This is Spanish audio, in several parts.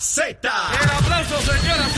Z. El aplauso, señoras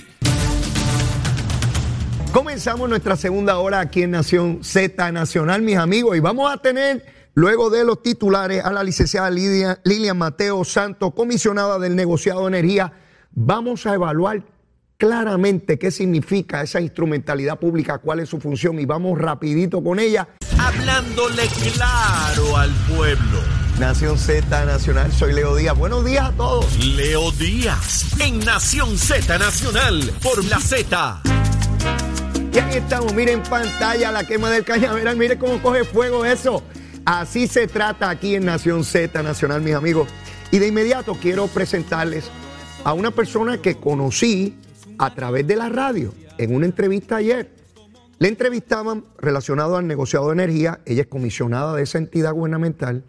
Comenzamos nuestra segunda hora aquí en Nación Z Nacional, mis amigos, y vamos a tener, luego de los titulares, a la licenciada Lidia, Lilian Mateo Santos, comisionada del negociado de energía. Vamos a evaluar claramente qué significa esa instrumentalidad pública, cuál es su función, y vamos rapidito con ella. Hablándole claro al pueblo. Nación Z Nacional, soy Leo Díaz. Buenos días a todos. Leo Díaz en Nación Z Nacional por la Z. Y ahí estamos, miren en pantalla la quema del cañaveral, miren cómo coge fuego eso. Así se trata aquí en Nación Z Nacional, mis amigos. Y de inmediato quiero presentarles a una persona que conocí a través de la radio en una entrevista ayer. Le entrevistaban relacionado al negociado de energía, ella es comisionada de esa entidad gubernamental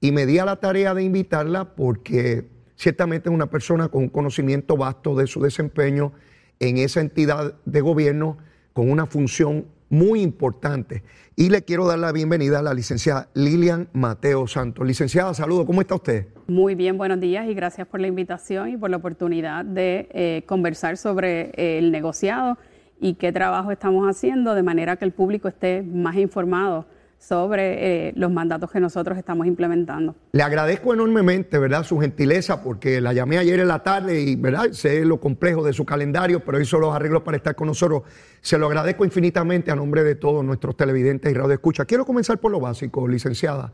y me di a la tarea de invitarla porque ciertamente es una persona con un conocimiento vasto de su desempeño en esa entidad de gobierno con una función muy importante. Y le quiero dar la bienvenida a la licenciada Lilian Mateo Santos. Licenciada, saludo, ¿cómo está usted? Muy bien, buenos días y gracias por la invitación y por la oportunidad de eh, conversar sobre eh, el negociado y qué trabajo estamos haciendo de manera que el público esté más informado sobre eh, los mandatos que nosotros estamos implementando. Le agradezco enormemente, ¿verdad?, su gentileza, porque la llamé ayer en la tarde y, ¿verdad?, sé lo complejo de su calendario, pero hizo los arreglos para estar con nosotros. Se lo agradezco infinitamente a nombre de todos nuestros televidentes y radio escucha. Quiero comenzar por lo básico, licenciada.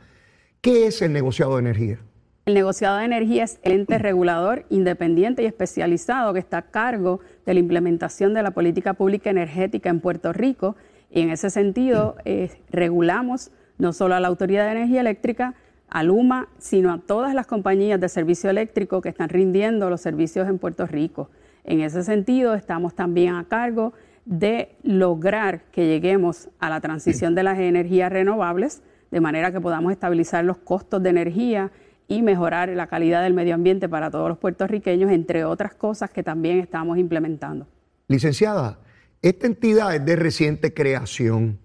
¿Qué es el negociado de energía? El negociado de energía es el ente regulador independiente y especializado que está a cargo de la implementación de la política pública energética en Puerto Rico y en ese sentido, eh, regulamos no solo a la Autoridad de Energía Eléctrica, a Luma, sino a todas las compañías de servicio eléctrico que están rindiendo los servicios en Puerto Rico. En ese sentido, estamos también a cargo de lograr que lleguemos a la transición de las energías renovables, de manera que podamos estabilizar los costos de energía y mejorar la calidad del medio ambiente para todos los puertorriqueños, entre otras cosas que también estamos implementando. Licenciada, esta entidad es de reciente creación.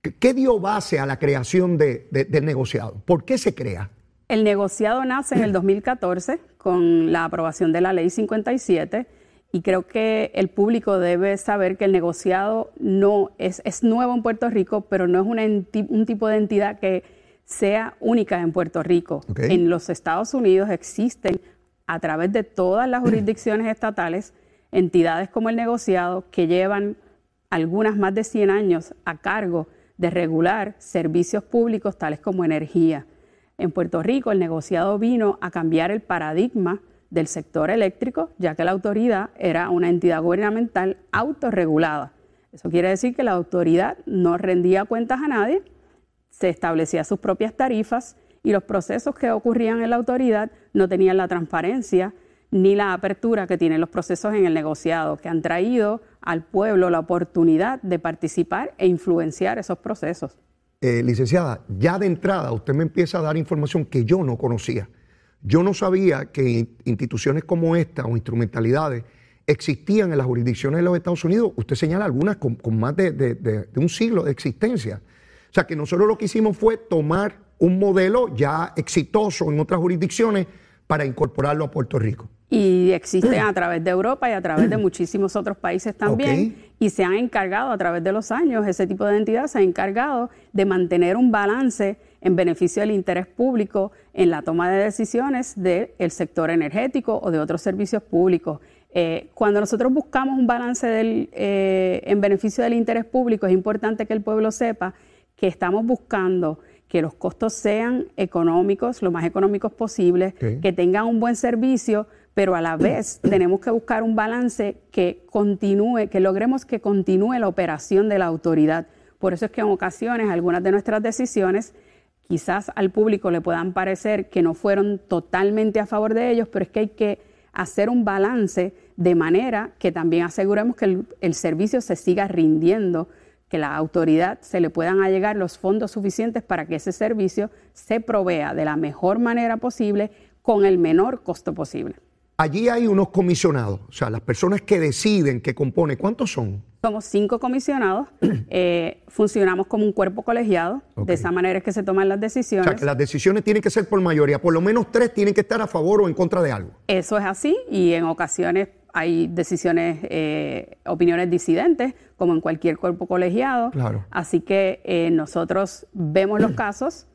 ¿Qué dio base a la creación de, del negociado? ¿Por qué se crea? El negociado nace en el 2014 con la aprobación de la ley 57 y creo que el público debe saber que el negociado no es, es nuevo en Puerto Rico, pero no es una un tipo de entidad que sea única en Puerto Rico. Okay. En los Estados Unidos existen a través de todas las jurisdicciones estatales entidades como el negociado que llevan algunas más de 100 años a cargo de regular servicios públicos tales como energía. En Puerto Rico el negociado vino a cambiar el paradigma del sector eléctrico, ya que la autoridad era una entidad gubernamental autorregulada. Eso quiere decir que la autoridad no rendía cuentas a nadie, se establecía sus propias tarifas y los procesos que ocurrían en la autoridad no tenían la transparencia ni la apertura que tienen los procesos en el negociado, que han traído al pueblo la oportunidad de participar e influenciar esos procesos. Eh, licenciada, ya de entrada usted me empieza a dar información que yo no conocía. Yo no sabía que instituciones como esta o instrumentalidades existían en las jurisdicciones de los Estados Unidos. Usted señala algunas con, más de, de un siglo de existencia. O sea que nosotros lo que hicimos fue tomar un modelo ya exitoso en otras jurisdicciones para incorporarlo a Puerto Rico. Y existen a través de Europa y a través de muchísimos otros países también. Okay. Y se han encargado a través de los años, ese tipo de entidad se ha encargado de mantener un balance en beneficio del interés público en la toma de decisiones del sector energético o de otros servicios públicos. Eh, cuando nosotros buscamos un balance del, eh, en beneficio del interés público, es importante que el pueblo sepa que estamos buscando que los costos sean económicos, lo más económicos posible, Okay. que tengan un buen servicio, pero a la vez tenemos que buscar un balance que continúe, que logremos que continúe la operación de la autoridad, Por eso es que en ocasiones algunas de nuestras decisiones quizás al público le puedan parecer que no fueron totalmente a favor de ellos, pero es que hay que hacer un balance de manera que también aseguremos que el, servicio se siga rindiendo, que la autoridad se le puedan allegar los fondos suficientes para que ese servicio se provea de la mejor manera posible con el menor costo posible. Allí hay unos comisionados, o sea, las personas que deciden, que compone, ¿cuántos son? Somos cinco comisionados, eh, funcionamos como un cuerpo colegiado, de esa manera es que se toman las decisiones. O sea, que las decisiones tienen que ser por mayoría, por lo menos tres tienen que estar a favor o en contra de algo. Eso es así y en ocasiones hay decisiones, eh, opiniones disidentes, como en cualquier cuerpo colegiado. Claro. Así que eh, nosotros vemos los casos,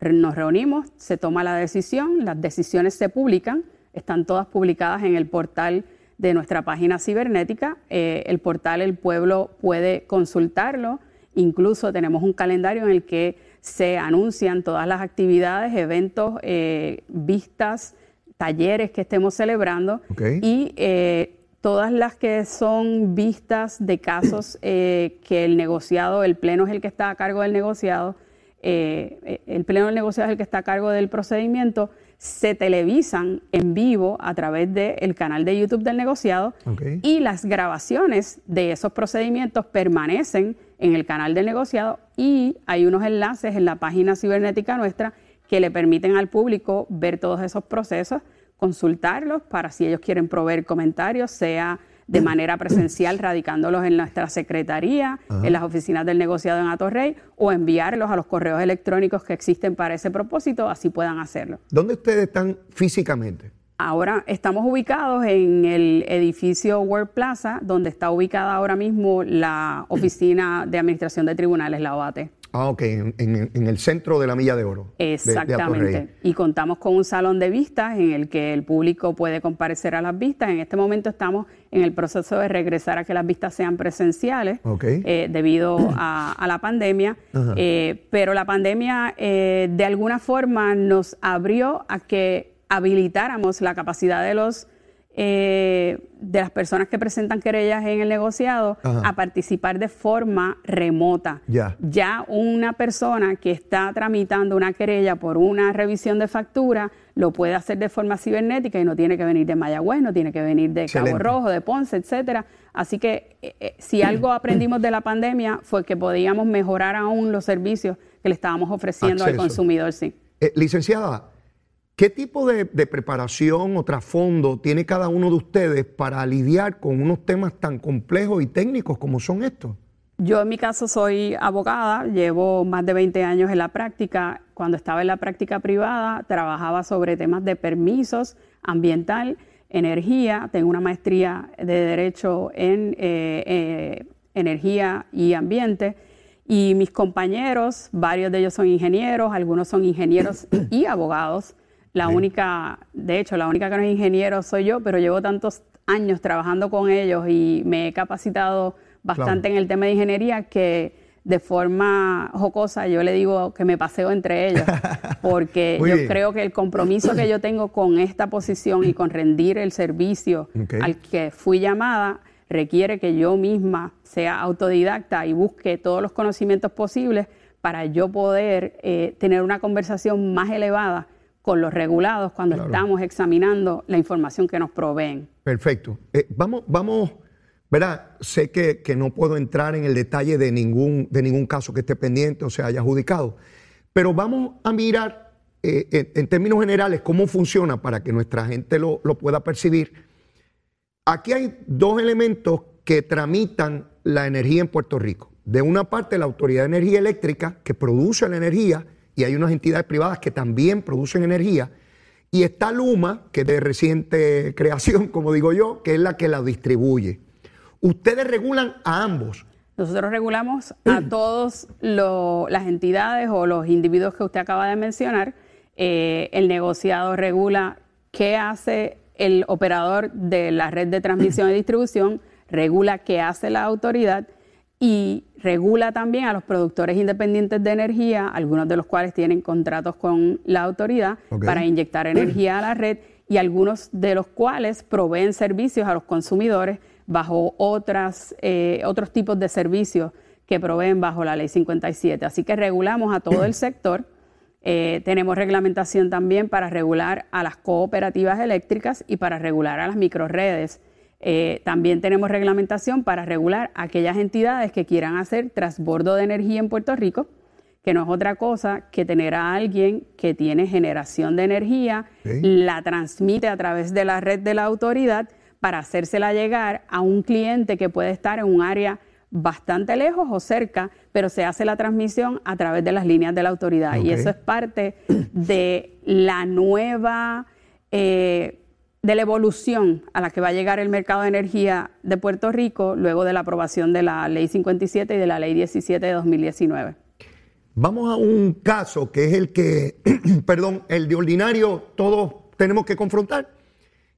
nos reunimos, se toma la decisión, las decisiones se publican están todas publicadas en el portal de nuestra página cibernética. Eh, el portal El Pueblo puede consultarlo. Incluso tenemos un calendario en el que se anuncian todas las actividades, eventos, eh, vistas, talleres que estemos celebrando y eh, todas las que son vistas de casos que el negociado, el pleno es el que está a cargo del negociado, el pleno del negociado es el que está a cargo del procedimiento, se televisan en vivo a través del canal de YouTube del negociado y las grabaciones de esos procedimientos permanecen en el canal del negociado y hay unos enlaces en la página cibernética nuestra que le permiten al público ver todos esos procesos, consultarlos para si ellos quieren proveer comentarios, sea de manera presencial, radicándolos en nuestra secretaría, en las oficinas del negociado en Atorrey, o enviarlos a los correos electrónicos que existen para ese propósito, así puedan hacerlo. ¿Dónde ustedes están físicamente? Ahora estamos ubicados en el edificio World Plaza, donde está ubicada ahora mismo la Oficina de Administración de Tribunales, la OAT. Ah, ok, en, el centro de la Milla de Oro. Exactamente. y contamos con un salón de vistas en el que el público puede comparecer a las vistas. En este momento estamos en el proceso de regresar a que las vistas sean presenciales eh, debido a, la pandemia. Eh, pero la pandemia eh, de alguna forma nos abrió a que habilitáramos la capacidad de los eh, de las personas que presentan querellas en el negociado a participar de forma remota. Ya una persona que está tramitando una querella por una revisión de factura lo puede hacer de forma cibernética y no tiene que venir de Mayagüez, no tiene que venir de Cabo Rojo, de Ponce, etcétera. Así que eh, eh, si algo aprendimos de la pandemia fue que podíamos mejorar aún los servicios que le estábamos ofreciendo al consumidor, sí. licenciada, ¿Qué tipo de, preparación o trasfondo tiene cada uno de ustedes para lidiar con unos temas tan complejos y técnicos como son estos? Yo en mi caso soy abogada, llevo más de 20 años en la práctica. Cuando estaba en la práctica privada trabajaba sobre temas de permisos ambiental, energía, tengo una maestría de Derecho en eh, eh, Energía y Ambiente. Y mis compañeros, varios de ellos son ingenieros, algunos son ingenieros y abogados. La única, de hecho, la única que no es ingeniero soy yo, pero llevo tantos años trabajando con ellos y me he capacitado bastante en el tema de ingeniería que de forma jocosa yo le digo que me paseo entre ellos, porque yo creo que el compromiso que yo tengo con esta posición y con rendir el servicio al que fui llamada requiere que yo misma sea autodidacta y busque todos los conocimientos posibles para yo poder eh, tener una conversación más elevada con los regulados cuando estamos examinando la información que nos proveen. Perfecto. Eh, vamos, vamos, ¿verdad? Sé que, no puedo entrar en el detalle de ningún, de ningún caso que esté pendiente o se haya adjudicado, pero vamos a mirar eh, en, términos generales cómo funciona para que nuestra gente lo, lo pueda percibir. Aquí hay dos elementos que tramitan la energía en Puerto Rico. De una parte, la Autoridad de Energía Eléctrica, que produce la energía, y hay unas entidades privadas que también producen energía. Y está Luma, que es de reciente creación, como digo yo, que es la que la distribuye. Ustedes regulan a ambos. Nosotros regulamos a todas las entidades o los individuos que usted acaba de mencionar. Eh, el negociado regula qué hace el operador de la red de transmisión y distribución, regula qué hace la autoridad y regula también a los productores independientes de energía, algunos de los cuales tienen contratos con la autoridad para inyectar energía a la red y algunos de los cuales proveen servicios a los consumidores bajo otras, eh, otros tipos de servicios que proveen bajo la ley 57. Así que regulamos a todo el sector. Eh, tenemos reglamentación también para regular a las cooperativas eléctricas y para regular a las microredes. Eh, también tenemos reglamentación para regular aquellas entidades que quieran hacer transbordo de energía en Puerto Rico, que no es otra cosa que tener a alguien que tiene generación de energía, la transmite a través de la red de la autoridad para hacérsela llegar a un cliente que puede estar en un área bastante lejos o cerca, pero se hace la transmisión a través de las líneas de la autoridad. Y eso es parte de la nueva, eh, de la evolución a la que va a llegar el mercado de energía de Puerto Rico luego de la aprobación de la Ley 57 y de la Ley 17 de 2019. Vamos a un caso que es el que, perdón, el de ordinario todos tenemos que confrontar,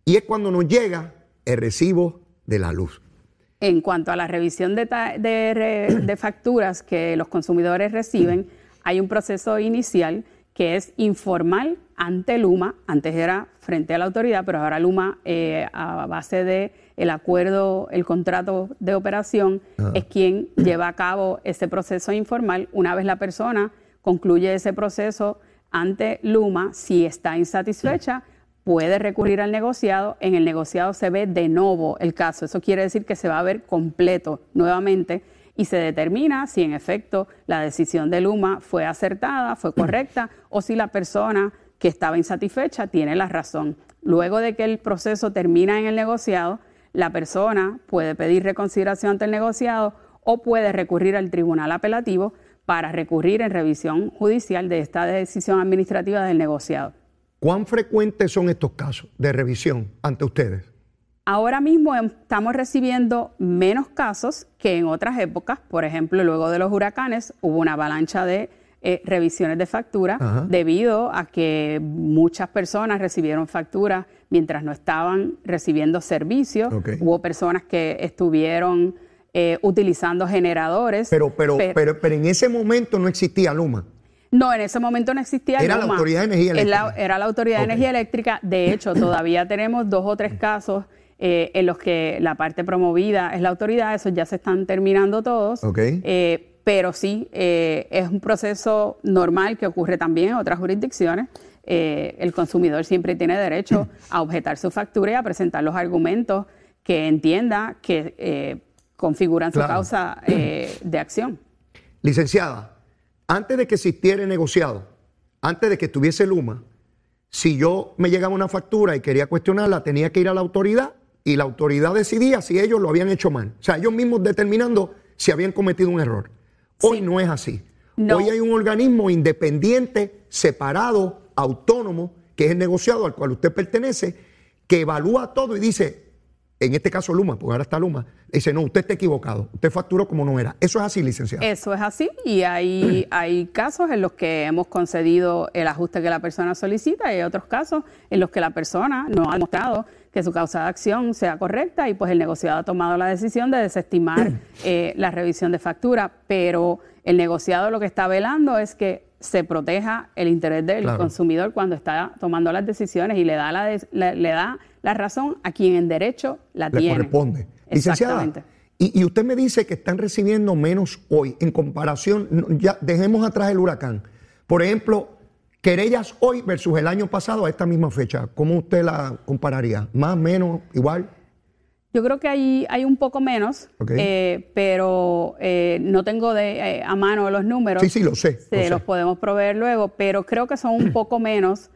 y es cuando nos llega el recibo de la luz. En cuanto a la revisión de, de, facturas que los consumidores reciben, hay un proceso inicial que es informal ante Luma, antes era frente a la autoridad, pero ahora Luma, eh, a base de el acuerdo, el contrato de operación, es quien lleva a cabo ese proceso informal. Una vez la persona concluye ese proceso ante Luma, si está insatisfecha, puede recurrir al negociado. En el negociado se ve de nuevo el caso. Eso quiere decir que se va a ver completo nuevamente y se determina si en efecto la decisión de Luma fue acertada, fue correcta o si la persona que estaba insatisfecha tiene la razón. Luego de que el proceso termina en el negociado, la persona puede pedir reconsideración ante el negociado o puede recurrir al tribunal apelativo para recurrir en revisión judicial de esta decisión administrativa del negociado. ¿Cuán frecuentes son estos casos de revisión ante ustedes? Ahora mismo em, estamos recibiendo menos casos que en otras épocas. Por ejemplo, luego de los huracanes hubo una avalancha de eh, revisiones de factura debido a que muchas personas recibieron facturas mientras no estaban recibiendo servicios. Hubo personas que estuvieron eh, utilizando generadores. Pero, pero, pero, pero, en ese momento no existía Luma. No, en ese momento no existía Era la Autoridad de Energía Eléctrica. era la Autoridad de Energía Eléctrica. De hecho, todavía tenemos dos o tres casos eh, en los que la parte promovida es la autoridad. Esos ya se están terminando todos. Eh, pero sí, eh, es un proceso normal que ocurre también en otras jurisdicciones. el consumidor siempre tiene derecho a objetar su factura y a presentar los argumentos que entienda que configuran su causa de acción. Licenciada, antes de que existiera el negociado, antes de que estuviese Luma, si yo me llegaba una factura y quería cuestionarla, tenía que ir a la autoridad y la autoridad decidía si ellos lo habían hecho mal. O sea, ellos mismos determinando si habían cometido un error. Hoy no es así. Hoy hay un organismo independiente, separado, autónomo, que es el negociado al cual usted pertenece, que evalúa todo y dice, en este caso Luma, porque ahora está Luma, dice, no, usted está equivocado, usted facturó como no era. Eso es así, licenciado. Eso es así y hay, hay casos en los que hemos concedido el ajuste que la persona solicita y hay otros casos en los que la persona no ha demostrado que su causa de acción sea correcta y pues el negociado ha tomado la decisión de desestimar eh, la revisión de factura, pero el negociado lo que está velando es que se proteja el interés del consumidor cuando está tomando las decisiones y le da la, le da la razón a quien en derecho la Le tiene. corresponde. Licenciada, y, y, usted me dice que están recibiendo menos hoy en comparación, ya dejemos atrás el huracán. Por ejemplo, querellas hoy versus el año pasado a esta misma fecha, ¿cómo usted la compararía? ¿Más, menos, igual? Yo creo que hay, hay un poco menos, eh, pero eh, no tengo de, eh, a mano los números. Sí, sí, lo sé. Se los podemos proveer luego, pero creo que son un poco menos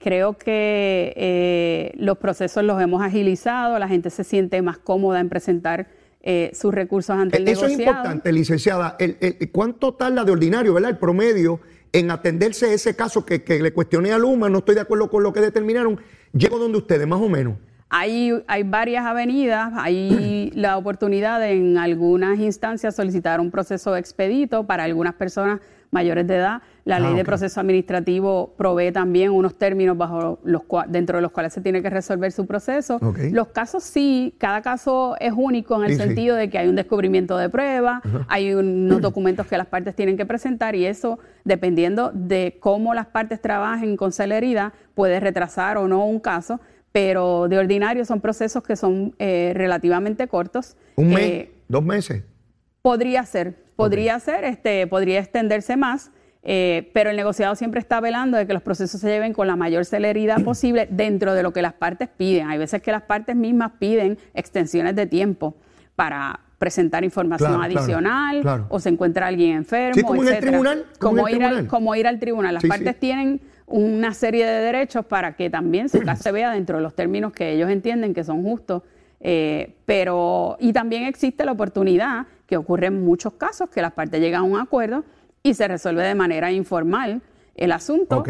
creo que los procesos los hemos agilizado, la gente se siente más cómoda en presentar eh, sus recursos ante el Eso negociado. Es importante, licenciada. El, ¿Cuánto tarda de ordinario, verdad? El promedio en atenderse ese caso que, le cuestioné a Luma, no estoy de acuerdo con lo que determinaron. ¿Llego donde ustedes, más o menos? Hay, hay varias avenidas, hay la oportunidad de, en algunas instancias solicitar un proceso expedito para algunas personas mayores de edad. La ah, ley de proceso administrativo provee también unos términos bajo los dentro de los cuales se tiene que resolver su proceso. Los casos sí, cada caso es único en el sentido de que hay un descubrimiento de prueba, hay unos documentos que las partes tienen que presentar y eso, dependiendo de cómo las partes trabajen con celeridad, puede retrasar o no un caso pero de ordinario son procesos que son eh, relativamente cortos. ¿Un mes? Eh, ¿Dos meses? Podría ser, Podría ser, este, podría extenderse más. Eh, pero el negociado siempre está velando de que los procesos se lleven con la mayor celeridad posible dentro de lo que las partes piden. Hay veces que las partes mismas piden extensiones de tiempo para presentar información adicional o se encuentra alguien enfermo, como en el tribunal, como, ir Al, como ir al tribunal. Las partes tienen una serie de derechos para que también su caso se vea dentro de los términos que ellos entienden que son justos. Eh, pero, y también existe la oportunidad, que ocurre en muchos casos, que las partes llegan a un acuerdo y se resuelve de manera informal el asunto.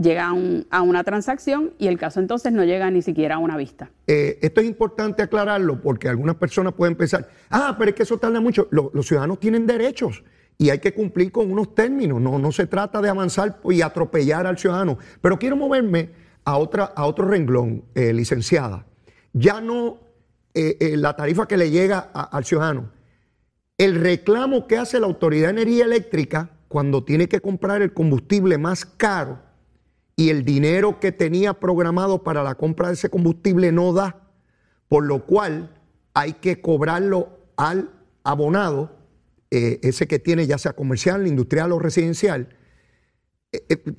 Llega a, una transacción y el caso entonces no llega ni siquiera a una vista. Eh, esto es importante aclararlo porque algunas personas pueden pensar, ah, pero es que eso tarda mucho. los ciudadanos tienen derechos y hay que cumplir con unos términos. No, no se trata de avanzar y atropellar al ciudadano. Pero quiero moverme a, otra, a otro renglón, eh, licenciada. Ya no eh, la tarifa que le llega al ciudadano. El reclamo que hace la Autoridad de Energía Eléctrica cuando tiene que comprar el combustible más caro y el dinero que tenía programado para la compra de ese combustible no da, por lo cual hay que cobrarlo al abonado, eh, ese que tiene ya sea comercial, industrial o residencial. Eh, eh,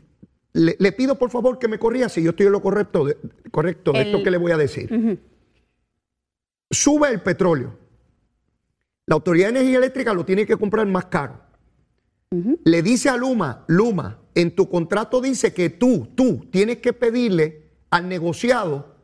le, pido por favor que me corría si yo estoy en lo correcto de, correcto de esto que le voy a decir. Sube el petróleo. La Autoridad de Energía Eléctrica lo tiene que comprar más caro le dice a Luma, Luma, en tu contrato dice que tú, tú tienes que pedirle al negociado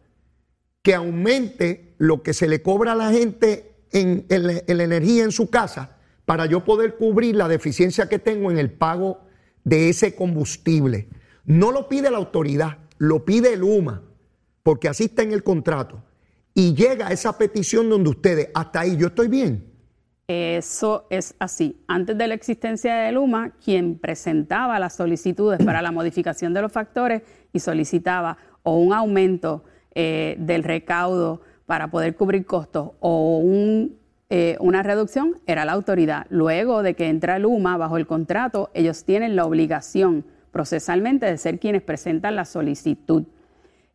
que aumente lo que se le cobra a la gente en, la energía en su casa para yo poder cubrir la deficiencia que tengo en el pago de ese combustible. No lo pide la autoridad, lo pide Luma, porque así está en el contrato. Y llega esa petición donde ustedes, hasta ahí yo estoy bien. Eso es así. Antes de la existencia de Luma, quien presentaba las solicitudes para la modificación de los factores y solicitaba o un aumento eh, del recaudo para poder cubrir costos o eh, una reducción era la autoridad. Luego de que entra Luma bajo el contrato, ellos tienen la obligación procesalmente de ser quienes presentan la solicitud.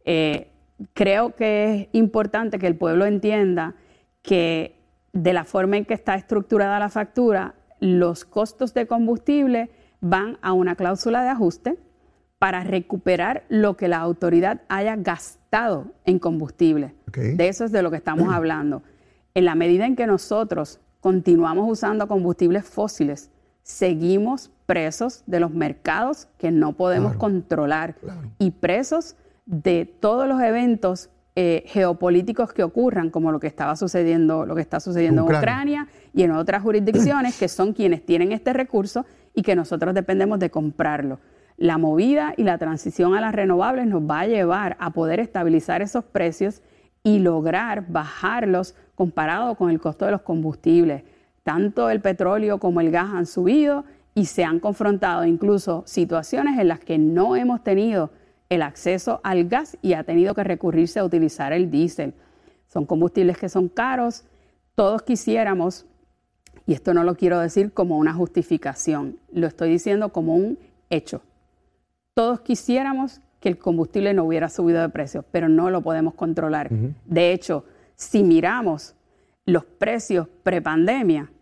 Eh, creo que es importante que el pueblo entienda que de la forma en que está estructurada la factura, los costos de combustible van a una cláusula de ajuste para recuperar lo que la autoridad haya gastado en combustible. De eso es de lo que estamos hablando. En la medida en que nosotros continuamos usando combustibles fósiles, seguimos presos de los mercados que no podemos controlar y presos de todos los eventos eh, geopolíticos que ocurran, como lo que estaba sucediendo, lo que está sucediendo en Ucrania y en otras jurisdicciones, que son quienes tienen este recurso y que nosotros dependemos de comprarlo. La movida y la transición a las renovables nos va a llevar a poder estabilizar esos precios y lograr bajarlos comparado con el costo de los combustibles. Tanto el petróleo como el gas han subido y se han confrontado incluso situaciones en las que no hemos tenido el acceso al gas y ha tenido que recurrirse a utilizar el diésel. Son combustibles que son caros. Todos quisiéramos, y esto no lo quiero decir como una justificación, lo estoy diciendo como un hecho. Todos quisiéramos que el combustible no hubiera subido de precio, pero no lo podemos controlar. De hecho, si miramos los precios prepandemia,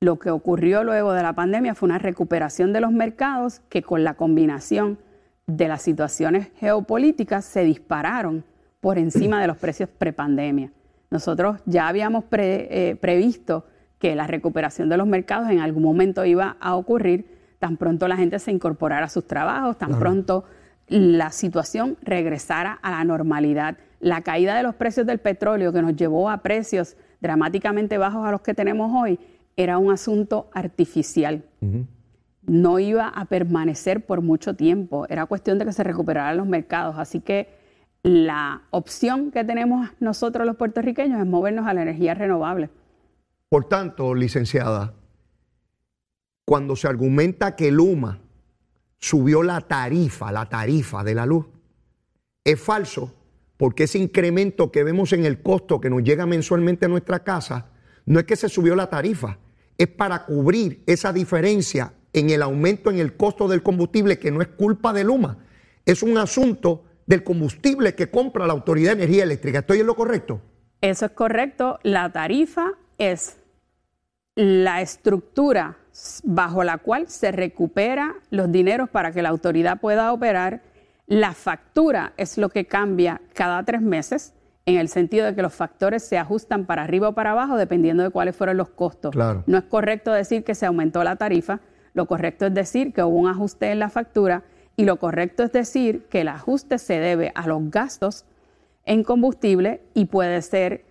lo que ocurrió luego de la pandemia fue una recuperación de los mercados que con la combinación de las situaciones geopolíticas se dispararon por encima de los precios prepandemia. Nosotros ya habíamos eh, previsto que la recuperación de los mercados en algún momento iba a ocurrir, tan pronto la gente se incorporara a sus trabajos, tan pronto la situación regresara a la normalidad. La caída de los precios del petróleo que nos llevó a precios dramáticamente bajos a los que tenemos hoy era un asunto artificial no iba a permanecer por mucho tiempo. Era cuestión de que se recuperaran los mercados. Así que la opción que tenemos nosotros los puertorriqueños es movernos a la energía renovable. Por tanto, licenciada, cuando se argumenta que Luma subió la tarifa, la tarifa de la luz, es falso porque ese incremento que vemos en el costo que nos llega mensualmente a nuestra casa, no es que se subió la tarifa, es para cubrir esa diferencia en el aumento en el costo del combustible, que no es culpa de Luma, es un asunto del combustible que compra la Autoridad de Energía Eléctrica. ¿Estoy en lo correcto? Eso es correcto. La tarifa es la estructura bajo la cual se recupera los dineros para que la autoridad pueda operar. La factura es lo que cambia cada tres meses en el sentido de que los factores se ajustan para arriba o para abajo dependiendo de cuáles fueron los costos. No es correcto decir que se aumentó la tarifa, lo correcto es decir que hubo un ajuste en la factura y lo correcto es decir que el ajuste se debe a los gastos en combustible y puede ser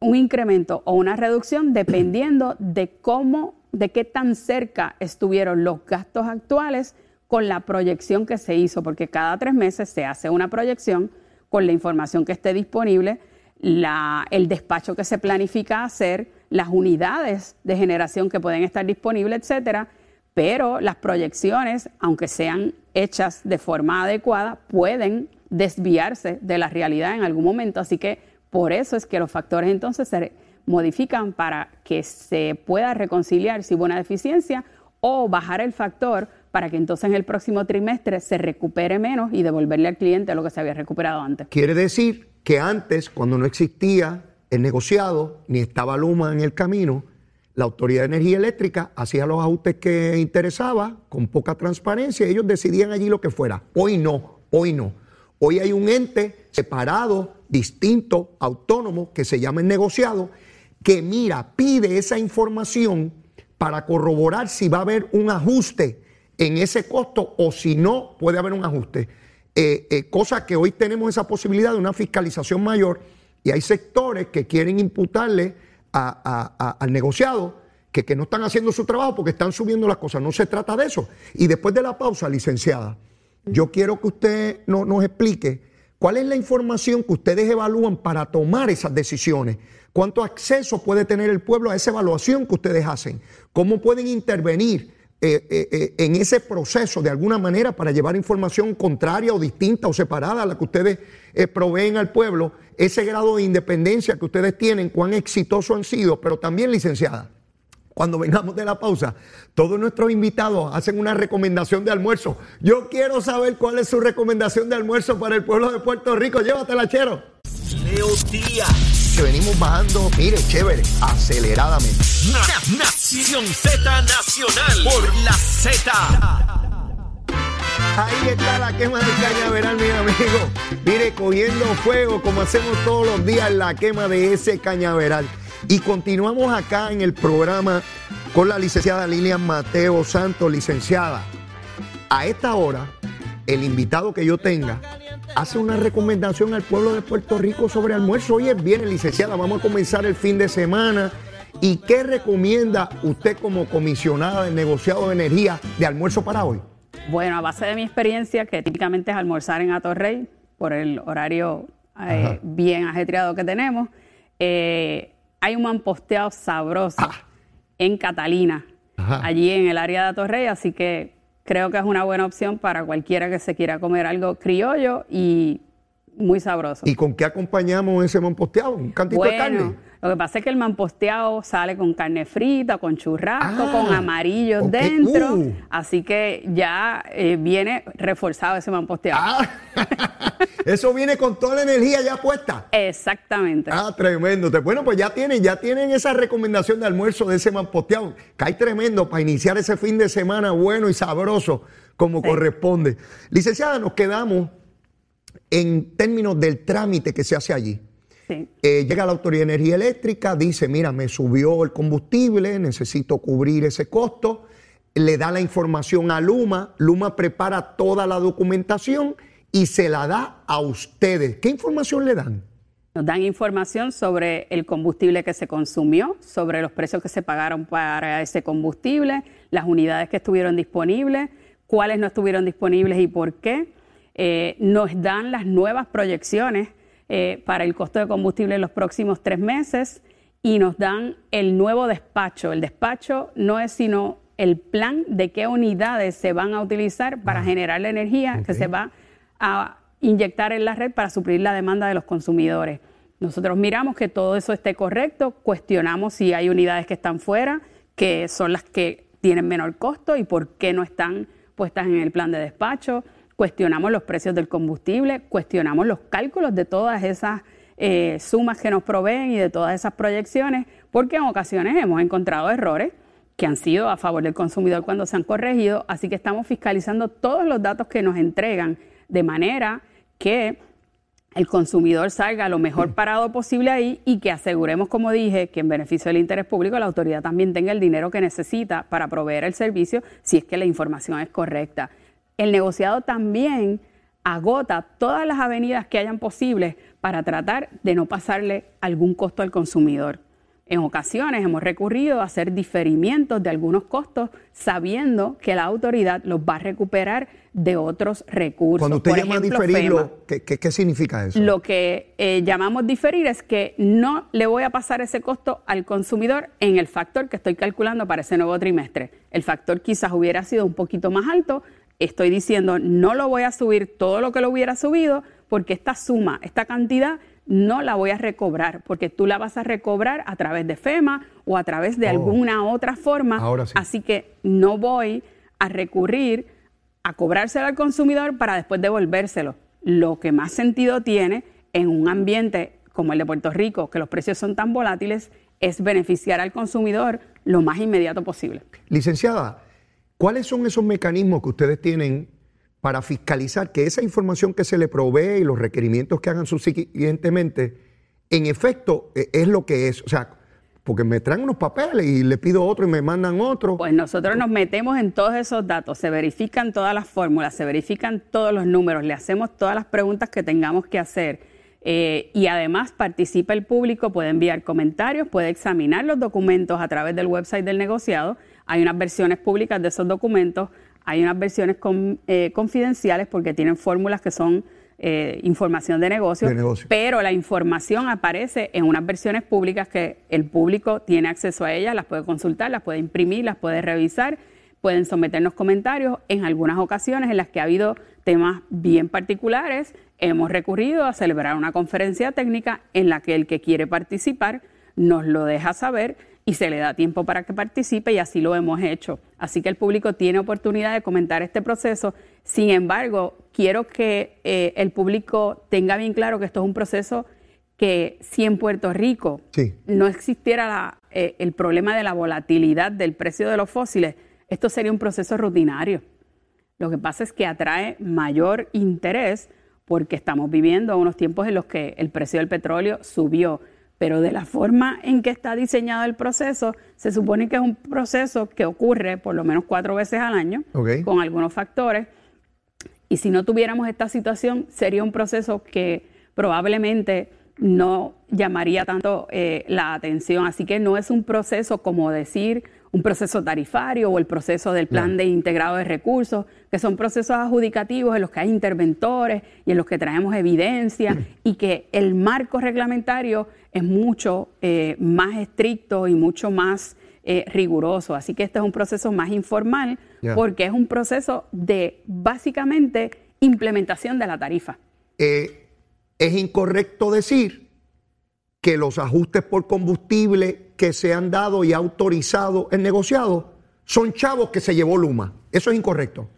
un incremento o una reducción dependiendo de cómo, de qué tan cerca estuvieron los gastos actuales con la proyección que se hizo, porque cada tres meses se hace una proyección con la información que esté disponible, el despacho que se planifica hacer, las unidades de generación que pueden estar disponibles, etcétera. Pero las proyecciones, aunque sean hechas de forma adecuada, pueden desviarse de la realidad en algún momento. Así que por eso es que los factores entonces se modifican para que se pueda reconciliar si hubo una deficiencia o bajar el factor para que entonces en el próximo trimestre se recupere menos y devolverle al cliente lo que se había recuperado antes. Quiere decir que antes, cuando no existía el negociado ni estaba Luma en el camino, la Autoridad de Energía Eléctrica hacía los ajustes que interesaba, con poca transparencia, y ellos decidían allí lo que fuera. Hoy no, hoy no. Hoy hay un ente separado, distinto, autónomo, que se llama el negociado, que mira, pide esa información para corroborar si va a haber un ajuste en ese costo o si no puede haber un ajuste. Eh, eh, cosa que hoy tenemos esa posibilidad de una fiscalización mayor y hay sectores que quieren imputarle al negociado que, que, no están haciendo su trabajo porque están subiendo las cosas. No se trata de eso. Y después de la pausa, licenciada, yo quiero que usted nos explique cuál es la información que ustedes evalúan para tomar esas decisiones. ¿Cuánto acceso puede tener el pueblo a esa evaluación que ustedes hacen? ¿Cómo pueden intervenir? Eh, eh, eh, en ese proceso de alguna manera para llevar información contraria o distinta o separada a la que ustedes proveen al pueblo, ese grado de independencia que ustedes tienen, cuán exitoso han sido, pero también licenciada. Cuando vengamos de la pausa, todos nuestros invitados hacen una recomendación de almuerzo. Yo quiero saber cuál es su recomendación de almuerzo para el pueblo de Puerto Rico. Llévatela, chero. Leo Díaz que venimos bajando, mire, chévere, aceleradamente. Nación Z Nacional por la Z. Ahí está la quema del cañaveral, mi amigo. Mire, cogiendo fuego como hacemos todos los días la quema de ese cañaveral. Y continuamos acá en el programa con la licenciada Lilian Mateo Santos, licenciada. A esta hora, el invitado que yo tenga hace una recomendación al pueblo de Puerto Rico sobre almuerzo. Oye, viene licenciada, vamos a comenzar el fin de semana. ¿Y qué recomienda usted como comisionada del negociado de energía de almuerzo para hoy? Bueno, a base de mi experiencia, que típicamente es almorzar en Atorrey, por el horario eh, bien ajetreado que tenemos, eh, hay un mamposteado sabroso ah. en Catalina, allí en el área de Atorrey, así que creo que es una buena opción para cualquiera que se quiera comer algo criollo y muy sabroso. ¿Y con qué acompañamos ese mamposteado? ¿Un cantito de carne? Lo que pasa es que el mamposteado sale con carne frita, con churrasco, con ah, amarillos dentro. Uh. Así que ya eh, viene reforzado ese mamposteado. Ah, eso viene con toda la energía ya puesta. Exactamente. Ah, tremendo. Bueno, pues ya tienen, ya tienen esa recomendación de almuerzo de ese mamposteado. Cae tremendo para iniciar ese fin de semana bueno y sabroso como corresponde. Licenciada, nos quedamos en términos del trámite que se hace allí. Eh, llega la Autoridad de Energía Eléctrica, dice, mira, me subió el combustible, necesito cubrir ese costo, le da la información a Luma, Luma prepara toda la documentación y se la da a ustedes. ¿Qué información le dan? Nos dan información sobre el combustible que se consumió, sobre los precios que se pagaron para ese combustible, las unidades que estuvieron disponibles, cuáles no estuvieron disponibles y por qué. Eh, nos dan las nuevas proyecciones eh, para el costo de combustible en los próximos tres meses y nos dan el nuevo despacho. El despacho no es sino el plan de qué unidades se van a utilizar para ah, generar la energía que se va a inyectar en la red para suplir la demanda de los consumidores. Nosotros miramos que todo eso esté correcto, cuestionamos si hay unidades que están fuera, que son las que tienen menor costo y por qué no están puestas en el plan de despacho cuestionamos los precios del combustible, cuestionamos los cálculos de todas esas eh, sumas que nos proveen y de todas esas proyecciones, porque en ocasiones hemos encontrado errores que han sido a favor del consumidor cuando se han corregido, así que estamos fiscalizando todos los datos que nos entregan de manera que el consumidor salga lo mejor parado posible ahí y que aseguremos, como dije, que en beneficio del interés público la autoridad también tenga el dinero que necesita para proveer el servicio si es que la información es correcta. El negociado también agota todas las avenidas que hayan posibles para tratar de no pasarle algún costo al consumidor. En ocasiones hemos recurrido a hacer diferimientos de algunos costos sabiendo que la autoridad los va a recuperar de otros recursos. Cuando usted llama diferirlo, ¿qué, significa eso? Lo que eh, llamamos diferir es que no le voy a pasar ese costo al consumidor en el factor que estoy calculando para ese nuevo trimestre. El factor quizás hubiera sido un poquito más alto. Estoy diciendo, no lo voy a subir todo lo que lo hubiera subido porque esta suma, esta cantidad no la voy a recobrar, porque tú la vas a recobrar a través de FEMA o a través de oh. alguna otra forma. Así que no voy a recurrir a cobrárselo al consumidor para después devolvérselo. Lo que más sentido tiene en un ambiente como el de Puerto Rico, que los precios son tan volátiles, es beneficiar al consumidor lo más inmediato posible. Licenciada, ¿cuáles son esos mecanismos que ustedes tienen para fiscalizar que esa información que se le provee y los requerimientos que hagan subsiguientemente, en efecto, e, es lo que es. O sea, porque me traen unos papeles y le pido otro y me mandan otro. Pues nosotros nos metemos en todos esos datos, se verifican todas las fórmulas, se verifican todos los números, le hacemos todas las preguntas que tengamos que hacer. Eh, y además participa el público, puede enviar comentarios, puede examinar los documentos a través del website del negociado. Hay unas versiones públicas de esos documentos, hay unas versiones eh, confidenciales porque tienen fórmulas que son eh, información de negocio, pero la información aparece en unas versiones públicas que el público tiene acceso a ellas, las puede consultar, las puede imprimir, las puede revisar, pueden someternos comentarios. En algunas ocasiones en las que ha habido temas bien particulares, hemos recurrido a celebrar una conferencia técnica en la que el que quiere participar nos lo deja saber y se le da tiempo para que participe y así lo hemos hecho. Así que el público tiene oportunidad de comentar este proceso. Sin embargo, quiero que eh, el público tenga bien claro que esto es un proceso que si en Puerto Rico no existiera eh, el problema de la volatilidad del precio de los fósiles, esto sería un proceso rutinario. Lo que pasa es que atrae mayor interés porque estamos viviendo unos tiempos en los que el precio del petróleo subió pero de la forma en que está diseñado el proceso, se supone que es un proceso que ocurre por lo menos cuatro veces al año, con algunos factores. Y si no tuviéramos esta situación, sería un proceso que probablemente no llamaría tanto eh, la atención. Así que no es un proceso como decir un proceso tarifario o el proceso del plan de integrado de recursos, que son procesos adjudicativos en los que hay interventores y en los que traemos evidencia y que el marco reglamentario es mucho eh, más estricto y mucho más eh, riguroso. Así que este es un proceso más informal porque es un proceso de básicamente implementación de la tarifa. Eh, es incorrecto decir que los ajustes por combustible que se han dado y autorizado en negociado son chavos que se llevó Luma. Eso es incorrecto.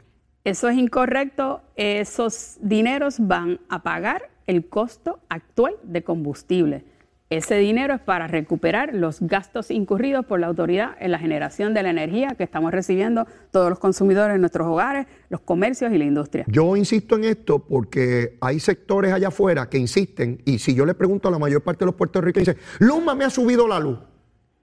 Eso es incorrecto. Esos dineros van a pagar el costo actual de combustible. Ese dinero es para recuperar los gastos incurridos por la autoridad en la generación de la energía que estamos recibiendo todos los consumidores en nuestros hogares, los comercios y la industria. Yo insisto en esto porque hay sectores allá afuera que insisten, y si yo le pregunto a la mayor parte de los puertorriqueños, dicen, Luma me ha subido la luz.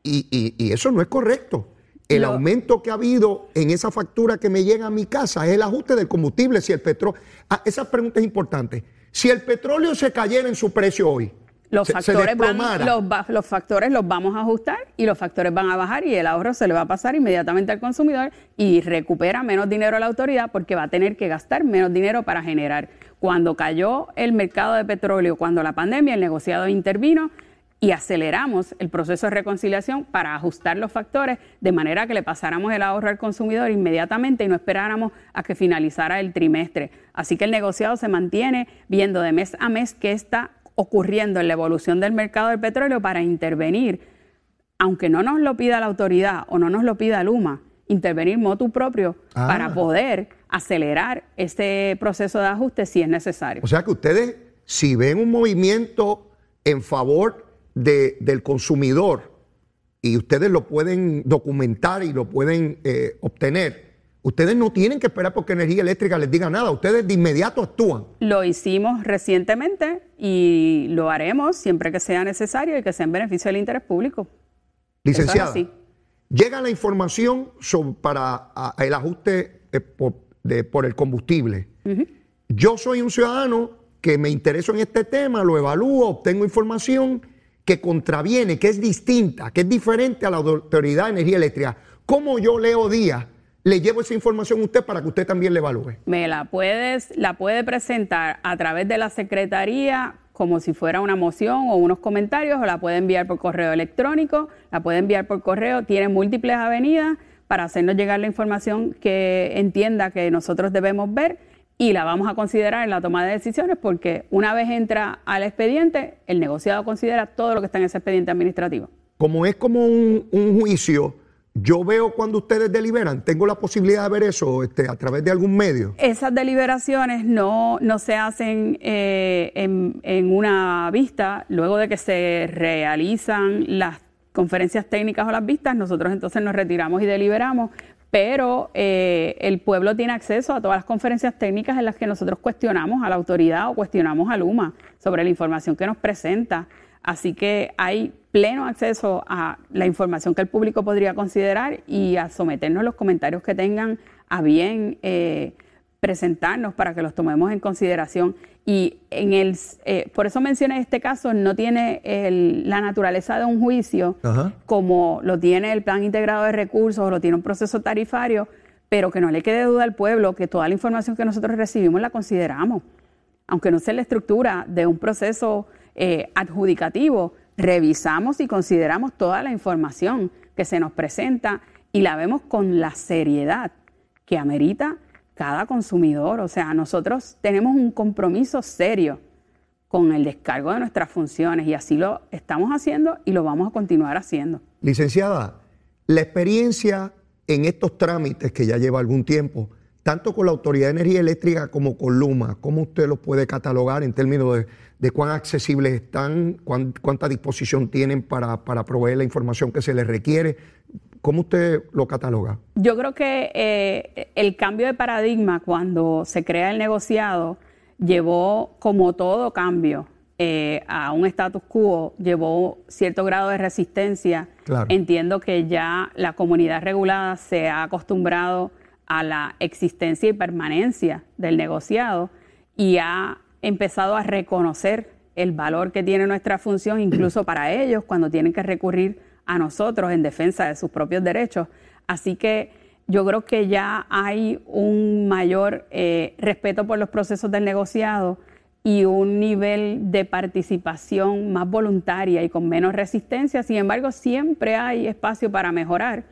Y, eso no es correcto. El aumento que ha habido en esa factura que me llega a mi casa es el ajuste del combustible. Si el petróleo. Ah, esa pregunta es importante. Si el petróleo se cayera en su precio hoy, los factores los, los, factores los vamos a ajustar y los factores van a bajar y el ahorro se le va a pasar inmediatamente al consumidor y recupera menos dinero a la autoridad porque va a tener que gastar menos dinero para generar. Cuando cayó el mercado de petróleo, cuando la pandemia, el negociado intervino y aceleramos el proceso de reconciliación para ajustar los factores de manera que le pasáramos el ahorro al consumidor inmediatamente y no esperáramos a que finalizara el trimestre. Así que el negociado se mantiene viendo de mes a mes qué está ocurriendo en la evolución del mercado del petróleo para intervenir, aunque no nos lo pida la autoridad o no nos lo pida Luma, intervenir motu propio ah. para poder acelerar este proceso de ajuste si es necesario. O sea que ustedes, si ven un movimiento en favor del consumidor, y ustedes lo pueden documentar y lo pueden eh, obtener, ustedes no tienen que esperar porque energía eléctrica les diga nada, ustedes de inmediato actúan. Lo hicimos recientemente y lo haremos siempre que sea necesario y que sea en beneficio del interés público. Licenciada, llega la información para el ajuste por, el combustible. Yo soy un ciudadano que me intereso en este tema, lo evalúo, obtengo información que contraviene, que es distinta, que es diferente a la Autoridad de Energía Eléctrica. ¿Cómo yo, Leo Díaz, le llevo esa información a usted para que usted también le evalúe? Me la puedes, la puede presentar a través de la Secretaría como si fuera una moción o unos comentarios, o la puede enviar por correo electrónico, la puede enviar por correo, tiene múltiples avenidas para hacernos llegar la información que entienda que nosotros debemos ver y la vamos a considerar en la toma de decisiones porque una vez entra al expediente, el negociado considera todo lo que está en ese expediente administrativo. Como es como un, juicio, yo veo cuando ustedes deliberan, tengo la posibilidad de ver eso este, a través de algún medio. Esas deliberaciones no, no se hacen eh, en, en una vista, luego de que se realizan las conferencias técnicas o las vistas, nosotros entonces nos retiramos y deliberamos, pero eh, el pueblo tiene acceso a todas las conferencias técnicas en las que nosotros cuestionamos a la autoridad o cuestionamos a Luma sobre la información que nos presenta. Así que hay pleno acceso a la información que el público podría considerar y a someternos los comentarios que tengan a bien eh, presentarnos para que los tomemos en consideración. Y en el, eh, por eso mencioné este caso, no tiene la naturaleza de un juicio como lo tiene el plan integrado de recursos o lo tiene un proceso tarifario, pero que no le quede duda al pueblo que toda la información que nosotros recibimos la consideramos. Aunque no sea la estructura de un proceso eh, adjudicativo, revisamos y consideramos toda la información que se nos presenta y la vemos con la seriedad que amerita cada consumidor. O sea, nosotros tenemos un compromiso serio con el descargo de nuestras funciones y así lo estamos haciendo y lo vamos a continuar haciendo. Licenciada, la experiencia en estos trámites que ya lleva algún tiempo, tanto con la Autoridad de Energía Eléctrica como con Luma, ¿cómo usted los puede catalogar en términos de, cuán accesibles están, cuánta disposición tienen para, para proveer la información que se les requiere? ¿Cómo usted lo cataloga? Yo creo que eh, el cambio de paradigma cuando se crea el negociado llevó, como todo cambio, eh, a un status quo, llevó cierto grado de resistencia. Entiendo que ya la comunidad regulada se ha acostumbrado a la existencia y permanencia del negociado y ha empezado a reconocer el valor que tiene nuestra función, incluso para ellos, cuando tienen que recurrir a nosotros en defensa de sus propios derechos. Así que yo creo que ya hay un mayor eh, respeto por los procesos del negociado y un nivel de participación más voluntaria y con menos resistencia. Sin embargo, siempre hay espacio para mejorar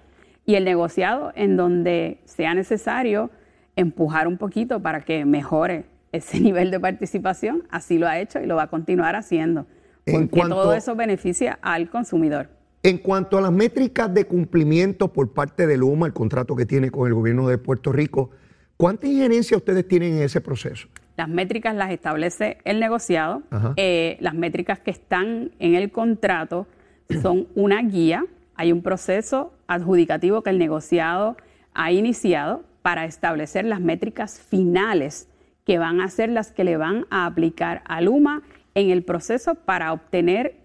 y el negociado en donde sea necesario empujar un poquito para que mejore ese nivel de participación, así lo ha hecho y lo va a continuar haciendo, porque todo eso beneficia al consumidor. En cuanto a las métricas de cumplimiento por parte de Luma, el contrato que tiene con el gobierno de Puerto Rico, ¿cuánta injerencia ustedes tienen en ese proceso? Las métricas las establece el negociado. Eh, las métricas que están en el contrato son una guía. Hay un proceso adjudicativo que el negociado ha iniciado para establecer las métricas finales que van a ser las que le van a aplicar a Luma en el proceso para obtener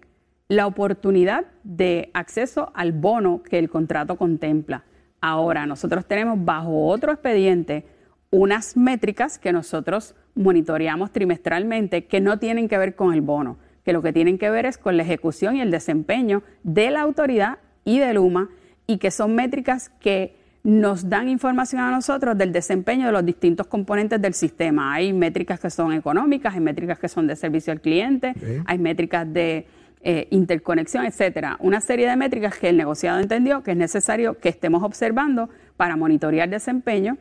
la oportunidad de acceso al bono que el contrato contempla. Ahora, nosotros tenemos bajo otro expediente unas métricas que nosotros monitoreamos trimestralmente que no tienen que ver con el bono, que lo que tienen que ver es con la ejecución y el desempeño de la autoridad y de Luma y que son métricas que nos dan información a nosotros del desempeño de los distintos componentes del sistema. Hay métricas que son económicas, hay métricas que son de servicio al cliente, hay métricas de eh, interconexión, etcétera. Una serie de métricas que el negociado entendió que es necesario que estemos observando para monitorear desempeño.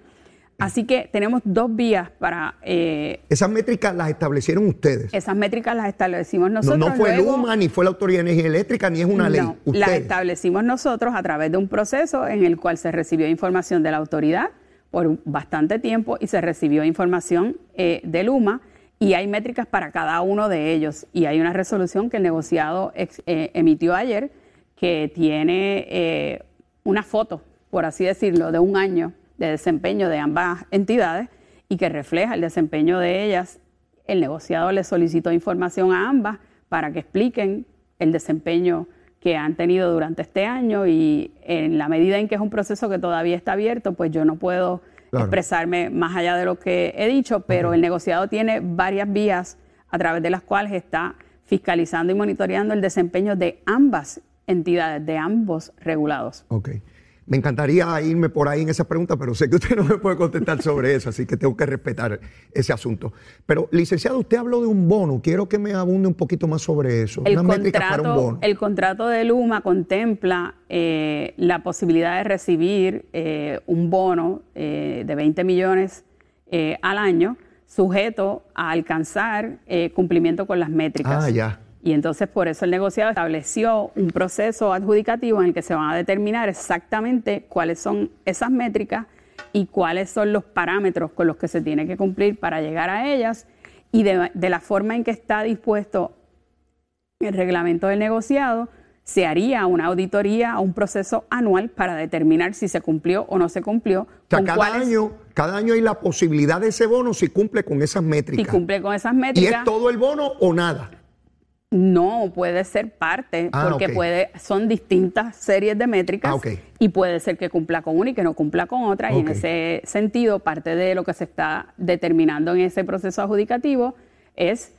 Así que tenemos dos vías para... Eh, esas métricas las establecieron ustedes. Esas métricas las establecimos nosotros. No, fue Luma, ni fue la Autoridad de Energía Eléctrica, ni es una ley. las establecimos nosotros a través de un proceso en el cual se recibió información de la autoridad por bastante tiempo y se recibió información eh, de Luma y hay métricas para cada uno de ellos. Y hay una resolución que el negociado eh, emitió ayer que tiene eh, una foto, por así decirlo, de un año de desempeño de ambas entidades y que refleja el desempeño de ellas. El negociador le solicitó información a ambas para que expliquen el desempeño que han tenido durante este año y en la medida en que es un proceso que todavía está abierto, pues yo no puedo expresarme más allá de lo que he dicho, pero el negociado tiene varias vías a través de las cuales está fiscalizando y monitoreando el desempeño de ambas entidades, de ambos regulados. Ok. Me encantaría irme por ahí en esa pregunta, pero sé que usted no me puede contestar sobre eso, así que tengo que respetar ese asunto. Pero, licenciado, usted habló de un bono. Quiero que me abunde un poquito más sobre eso. El, contrato, el contrato de Luma contempla eh, la posibilidad de recibir eh, un bono eh, de 20 millones al año, sujeto a alcanzar cumplimiento con las métricas. Ah, ya. Y entonces por eso el negociado estableció un proceso adjudicativo en el que se van a determinar exactamente cuáles son esas métricas y cuáles son los parámetros con los que se tiene que cumplir para llegar a ellas y de, la forma en que está dispuesto el reglamento del negociado, se haría una auditoría, un proceso anual para determinar si se cumplió o no se cumplió. cada, año, cada año hay la posibilidad de ese bono si cumple con esas métricas. Si cumple con esas métricas. ¿Y es todo el bono o nada? No, puede ser parte, ah, porque puede, son distintas series de métricas ah, y puede ser que cumpla con una y que no cumpla con otra. Y en ese sentido, parte de lo que se está determinando en ese proceso adjudicativo es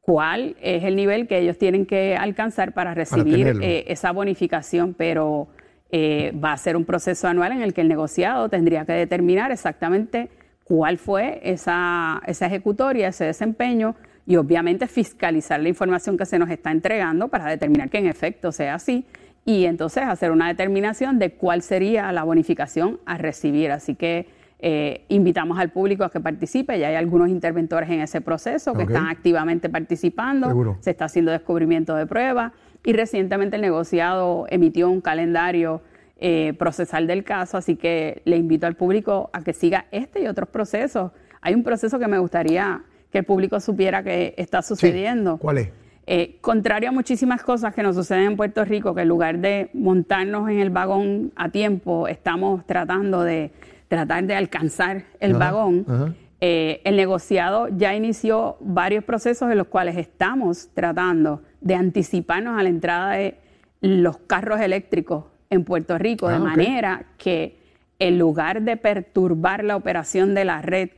cuál es el nivel que ellos tienen que alcanzar para recibir eh, esa bonificación, pero eh, va a ser un proceso anual en el que el negociado tendría que determinar exactamente cuál fue esa, esa ejecutoria, ese desempeño y obviamente fiscalizar la información que se nos está entregando para determinar que en efecto sea así y entonces hacer una determinación de cuál sería la bonificación a recibir. Así que eh, invitamos al público a que participe, ya hay algunos interventores en ese proceso que están activamente participando, se está haciendo descubrimiento de pruebas y recientemente el negociado emitió un calendario eh, procesal del caso, así que le invito al público a que siga este y otros procesos. Hay un proceso que me gustaría que el público supiera que está sucediendo. ¿Cuál es? Eh, contrario a muchísimas cosas que nos suceden en Puerto Rico, que en lugar de montarnos en el vagón a tiempo, estamos tratando de tratar de alcanzar el vagón. Eh, el negociado ya inició varios procesos en los cuales estamos tratando de anticiparnos a la entrada de los carros eléctricos en Puerto Rico, de ah, manera que en lugar de perturbar la operación de la red,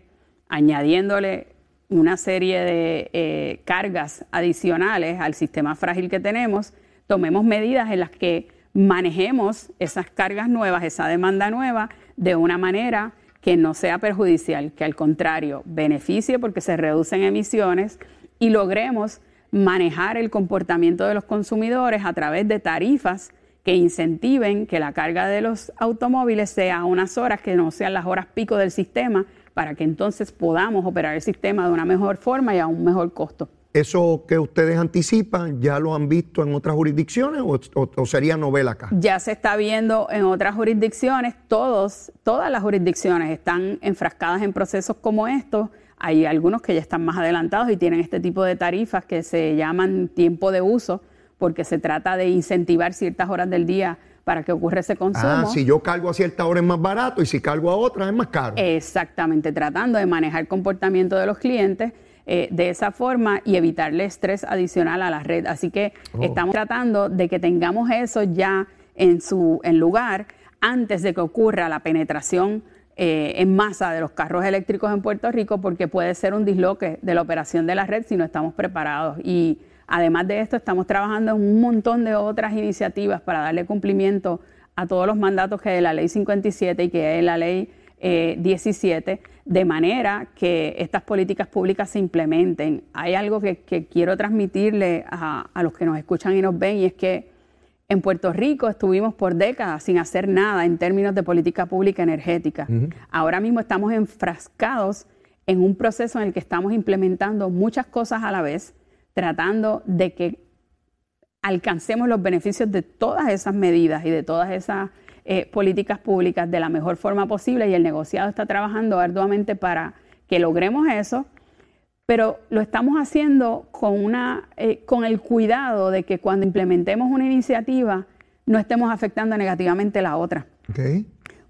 añadiéndole una serie de eh, cargas adicionales al sistema frágil que tenemos, tomemos medidas en las que manejemos esas cargas nuevas, esa demanda nueva, de una manera que no sea perjudicial, que al contrario beneficie porque se reducen emisiones y logremos manejar el comportamiento de los consumidores a través de tarifas que incentiven que la carga de los automóviles sea a unas horas que no sean las horas pico del sistema, para que entonces podamos operar el sistema de una mejor forma y a un mejor costo. ¿Eso que ustedes anticipan ya lo han visto en otras jurisdicciones o, sería novela acá? Ya se está viendo en otras jurisdicciones, todos, todas las jurisdicciones están enfrascadas en procesos como estos. Hay algunos que ya están más adelantados y tienen este tipo de tarifas que se llaman tiempo de uso, porque se trata de incentivar ciertas horas del día para que ocurra ese consumo. Ah, si yo cargo a cierta hora es más barato y si cargo a otra es más caro. Exactamente, tratando de manejar el comportamiento de los clientes eh, de esa forma y evitarle estrés adicional a la red. Así que oh. estamos tratando de que tengamos eso ya en su en lugar antes de que ocurra la penetración eh, en masa de los carros eléctricos en Puerto Rico, porque puede ser un disloque de la operación de la red si no estamos preparados. Y Además de esto, estamos trabajando en un montón de otras iniciativas para darle cumplimiento a todos los mandatos que de la ley 57 y que en la ley 17, eh, de manera que estas políticas públicas se implementen. Hay algo que, quiero transmitirle a, los que nos escuchan y nos ven y es que en Puerto Rico estuvimos por décadas sin hacer nada en términos de política pública energética. Ahora mismo estamos enfrascados en un proceso en el que estamos implementando muchas cosas a la vez tratando de que alcancemos los beneficios de todas esas medidas y de todas esas eh, políticas públicas de la mejor forma posible y el negociado está trabajando arduamente para que logremos eso, pero lo estamos haciendo con, una, eh, con el cuidado de que cuando implementemos una iniciativa no estemos afectando negativamente la otra.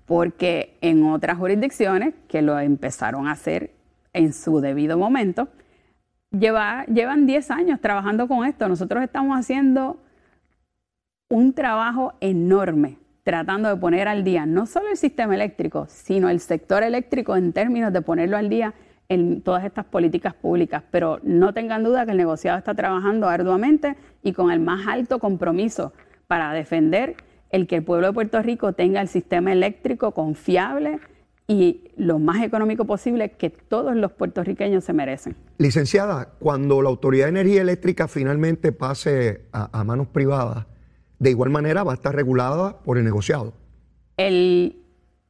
Porque en otras jurisdicciones que lo empezaron a hacer en su debido momento, lleva- llevan 10 años trabajando con esto. Nosotros estamos haciendo un trabajo enorme tratando de poner al día no solo el sistema eléctrico, sino el sector eléctrico en términos de ponerlo al día en todas estas políticas públicas. Pero no tengan duda que el negociado está trabajando arduamente y con el más alto compromiso para defender el que el pueblo de Puerto Rico tenga el sistema eléctrico confiable y lo más económico posible que todos los puertorriqueños se merecen. Licenciada, cuando la Autoridad de Energía Eléctrica finalmente pase a, a manos privadas, de igual manera va a estar regulada por el negociado. El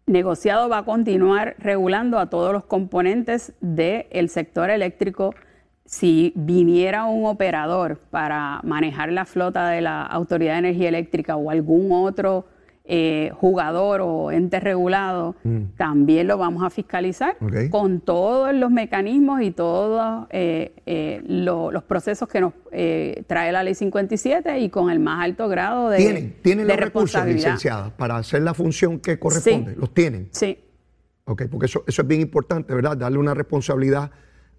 negociado va a continuar regulando a todos los componentes del sector eléctrico. Si viniera un operador para manejar la flota de la Autoridad de Energía Eléctrica o algún otro eh, jugador o ente regulado, también lo vamos a fiscalizar con todos los mecanismos y todos eh, eh, lo- los procesos que nos eh, trae la ley 57 y con el más alto grado de, ¿Tienen, tienen de los recursos, licenciada, para hacer la función que corresponde? Sí. ¿Los tienen? Sí, Ok, porque eso, eso es bien importante, ¿verdad? Darle una responsabilidad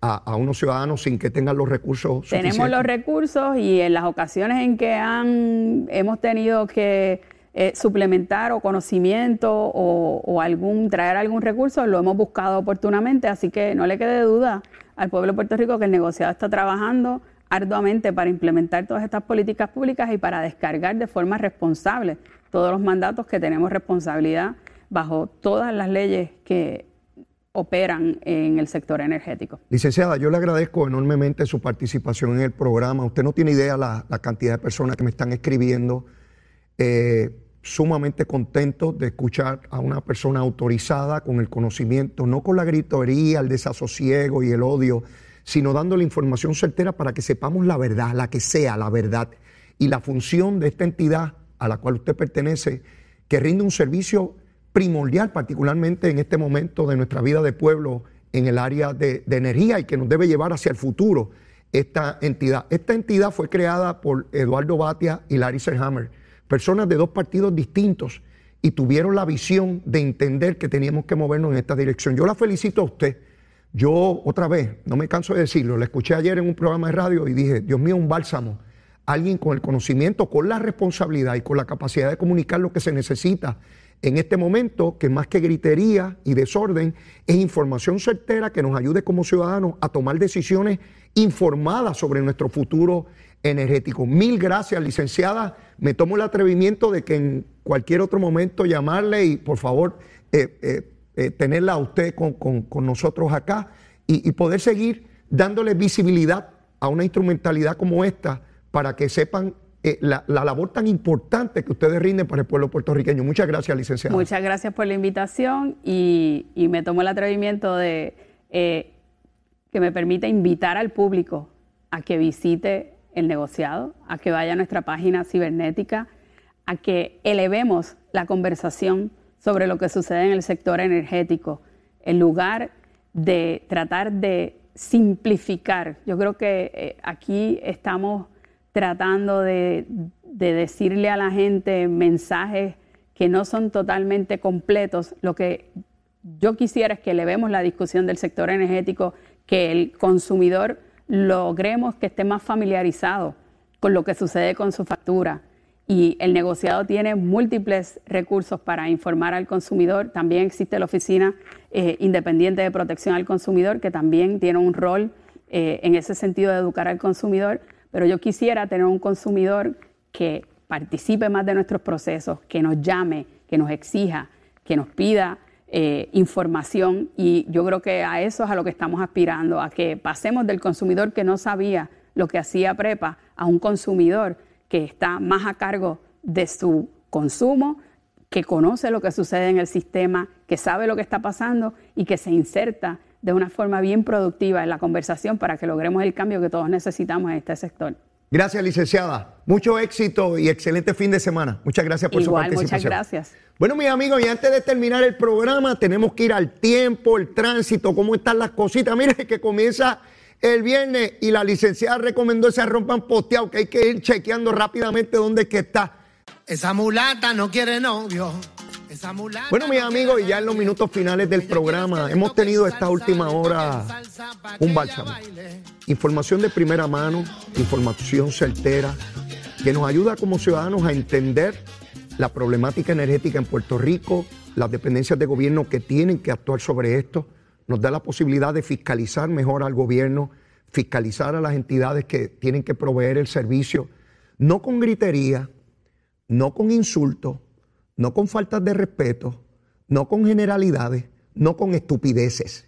a, a unos ciudadanos sin que tengan los recursos tenemos suficientes. los recursos y en las ocasiones en que han, hemos tenido que eh, suplementar o conocimiento o, o algún traer algún recurso, lo hemos buscado oportunamente, así que no le quede duda al pueblo de Puerto Rico que el negociado está trabajando arduamente para implementar todas estas políticas públicas y para descargar de forma responsable todos los mandatos que tenemos responsabilidad bajo todas las leyes que operan en el sector energético. Licenciada, yo le agradezco enormemente su participación en el programa. Usted no tiene idea la, la cantidad de personas que me están escribiendo. Eh, sumamente contento de escuchar a una persona autorizada con el conocimiento, no con la gritoría, el desasosiego y el odio, sino dando la información certera para que sepamos la verdad, la que sea la verdad. Y la función de esta entidad a la cual usted pertenece, que rinde un servicio primordial, particularmente en este momento de nuestra vida de pueblo en el área de, de energía y que nos debe llevar hacia el futuro esta entidad. Esta entidad fue creada por Eduardo Batia y Larry Serhammer, personas de dos partidos distintos y tuvieron la visión de entender que teníamos que movernos en esta dirección. Yo la felicito a usted. Yo, otra vez, no me canso de decirlo, la escuché ayer en un programa de radio y dije, Dios mío, un bálsamo. Alguien con el conocimiento, con la responsabilidad y con la capacidad de comunicar lo que se necesita en este momento, que más que gritería y desorden, es información certera que nos ayude como ciudadanos a tomar decisiones informadas sobre nuestro futuro energético. Mil gracias, licenciada. Me tomo el atrevimiento de que en cualquier otro momento llamarle y por favor eh, eh, eh, tenerla a usted con, con- nosotros acá y, poder seguir dándole visibilidad a una instrumentalidad como esta para que sepan la, la labor tan importante que ustedes rinden para el pueblo puertorriqueño. Muchas gracias, licenciada. Muchas gracias por la invitación y, me tomo el atrevimiento de que me permita invitar al público a que visite el negociado, a que vaya a nuestra página cibernética, a que elevemos la conversación sobre lo que sucede en el sector energético, en lugar de tratar de simplificar. Yo creo que eh, aquí estamos tratando de, de decirle a la gente mensajes que no son totalmente completos. Lo que yo quisiera es que elevemos la discusión del sector energético, que el consumidor logremos que esté más familiarizado con lo que sucede con su factura. Y el negociado tiene múltiples recursos para informar al consumidor. También existe la Oficina eh, Independiente de Protección al Consumidor, que también tiene un rol eh, en ese sentido de educar al consumidor. Pero yo quisiera tener un consumidor que participe más de nuestros procesos, que nos llame, que nos exija, que nos pida eh, información y yo creo que a eso es a lo que estamos aspirando, a que pasemos del consumidor que no sabía lo que hacía Prepa a un consumidor que está más a cargo de su consumo, que conoce lo que sucede en el sistema, que sabe lo que está pasando y que se inserta de una forma bien productiva en la conversación para que logremos el cambio que todos necesitamos en este sector. Gracias, licenciada. Mucho éxito y excelente fin de semana. Muchas gracias por Igual, su participación. muchas gracias. Bueno, mis amigos, y antes de terminar el programa, tenemos que ir al tiempo, el tránsito, cómo están las cositas. Mire que comienza el viernes y la licenciada recomendó ese rompan posteado, que hay que ir chequeando rápidamente dónde es que está. Esa mulata no quiere novio. Bueno, mis amigos, y ya en los minutos finales del programa hemos tenido esta última hora un bálsamo. Información de primera mano, información certera, que nos ayuda como ciudadanos a entender la problemática energética en Puerto Rico, las dependencias de gobierno que tienen que actuar sobre esto, nos da la posibilidad de fiscalizar mejor al gobierno, fiscalizar a las entidades que tienen que proveer el servicio, no con gritería, no con insultos, no con faltas de respeto, no con generalidades, no con estupideces.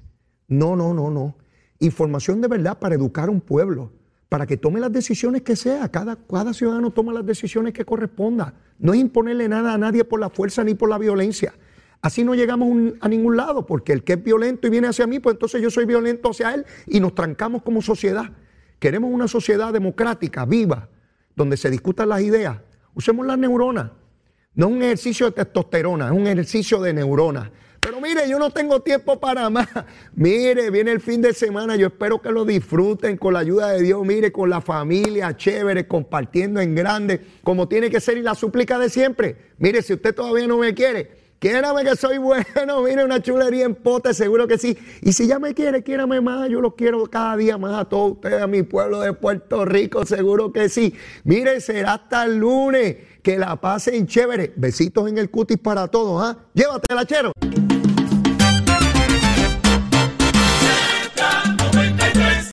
No, no, no, no. Información de verdad para educar a un pueblo, para que tome las decisiones que sea. Cada, ciudadano toma las decisiones que corresponda. No es imponerle nada a nadie por la fuerza ni por la violencia. Así no llegamos a ningún lado, porque el que es violento y viene hacia mí, pues entonces yo soy violento hacia él y nos trancamos como sociedad. Queremos una sociedad democrática, viva, donde se discutan las ideas. Usemos las neuronas. No es un ejercicio de testosterona, es un ejercicio de neuronas. Pero mire, yo no tengo tiempo para más. Mire, viene el fin de semana, yo espero que lo disfruten con la ayuda de Dios, mire, con la familia, chévere, compartiendo en grande, como tiene que ser y la súplica de siempre. Mire, si usted todavía no me quiere, quiérame que soy bueno, mire, una chulería en pote, seguro que sí. Y si ya me quiere, quiérame más, yo los quiero cada día más a todos ustedes, a mi pueblo de Puerto Rico, seguro que sí. Mire, será hasta el lunes, que la pasen chévere. Besitos en el cutis para todos, ¿ah? Llévatela, chero.